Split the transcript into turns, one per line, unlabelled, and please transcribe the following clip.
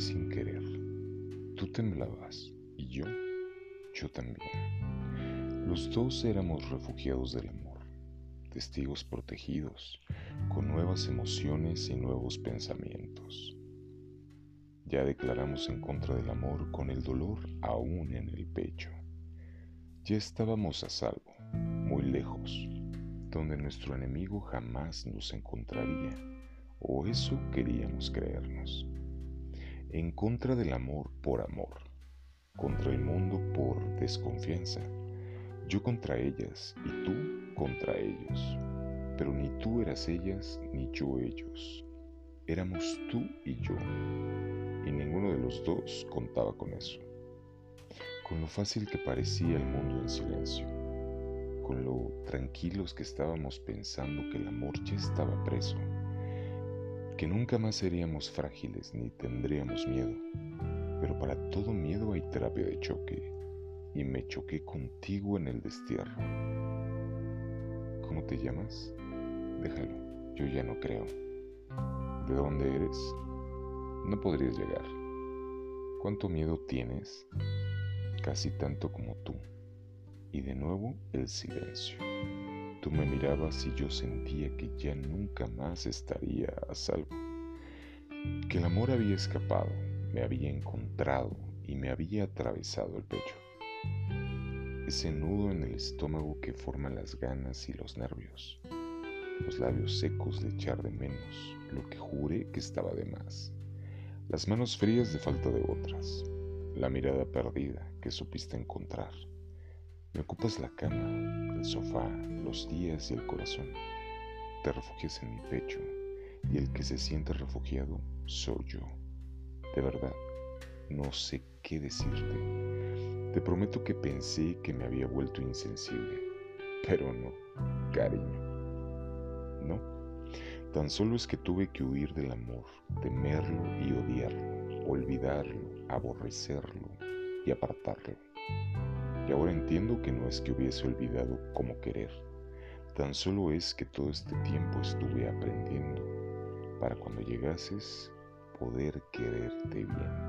sin querer. Tú temblabas y yo, yo también. Los dos éramos refugiados del amor, testigos protegidos, con nuevas emociones y nuevos pensamientos. Ya declaramos en contra del amor con el dolor aún en el pecho. Ya estábamos a salvo, muy lejos, donde nuestro enemigo jamás nos encontraría, o eso queríamos creernos. En contra del amor por amor, contra el mundo por desconfianza, yo contra ellas y tú contra ellos, pero ni tú eras ellas ni yo ellos, éramos tú y yo, y ninguno de los dos contaba con eso, con lo fácil que parecía el mundo en silencio. Con lo tranquilos que estábamos pensando que el amor ya estaba preso, que nunca más seríamos frágiles ni tendríamos miedo. Pero para todo miedo hay terapia de choque, y me choqué contigo en el destierro. ¿Cómo te llamas? Déjalo, yo ya no creo. ¿De dónde eres? No podrías llegar. ¿Cuánto miedo tienes? Casi tanto como tú y de nuevo el silencio. Tú me mirabas y yo sentía que ya nunca más estaría a salvo, que el amor había escapado, me había encontrado y me había atravesado el pecho. Ese nudo en el estómago que forma las ganas y los nervios, los labios secos de echar de menos lo que juré que estaba de más, las manos frías de falta de otras, la mirada perdida que supiste encontrar me ocupas la cama, el sofá, los días y el corazón. Te refugias en mi pecho y el que se siente refugiado soy yo. De verdad, no sé qué decirte. Te prometo que pensé que me había vuelto insensible, pero no, cariño. No, tan solo es que tuve que huir del amor, temerlo y odiarlo, olvidarlo, aborrecerlo y apartarlo. Y ahora entiendo que no es que hubiese olvidado cómo querer, tan solo es que todo este tiempo estuve aprendiendo para cuando llegases poder quererte bien.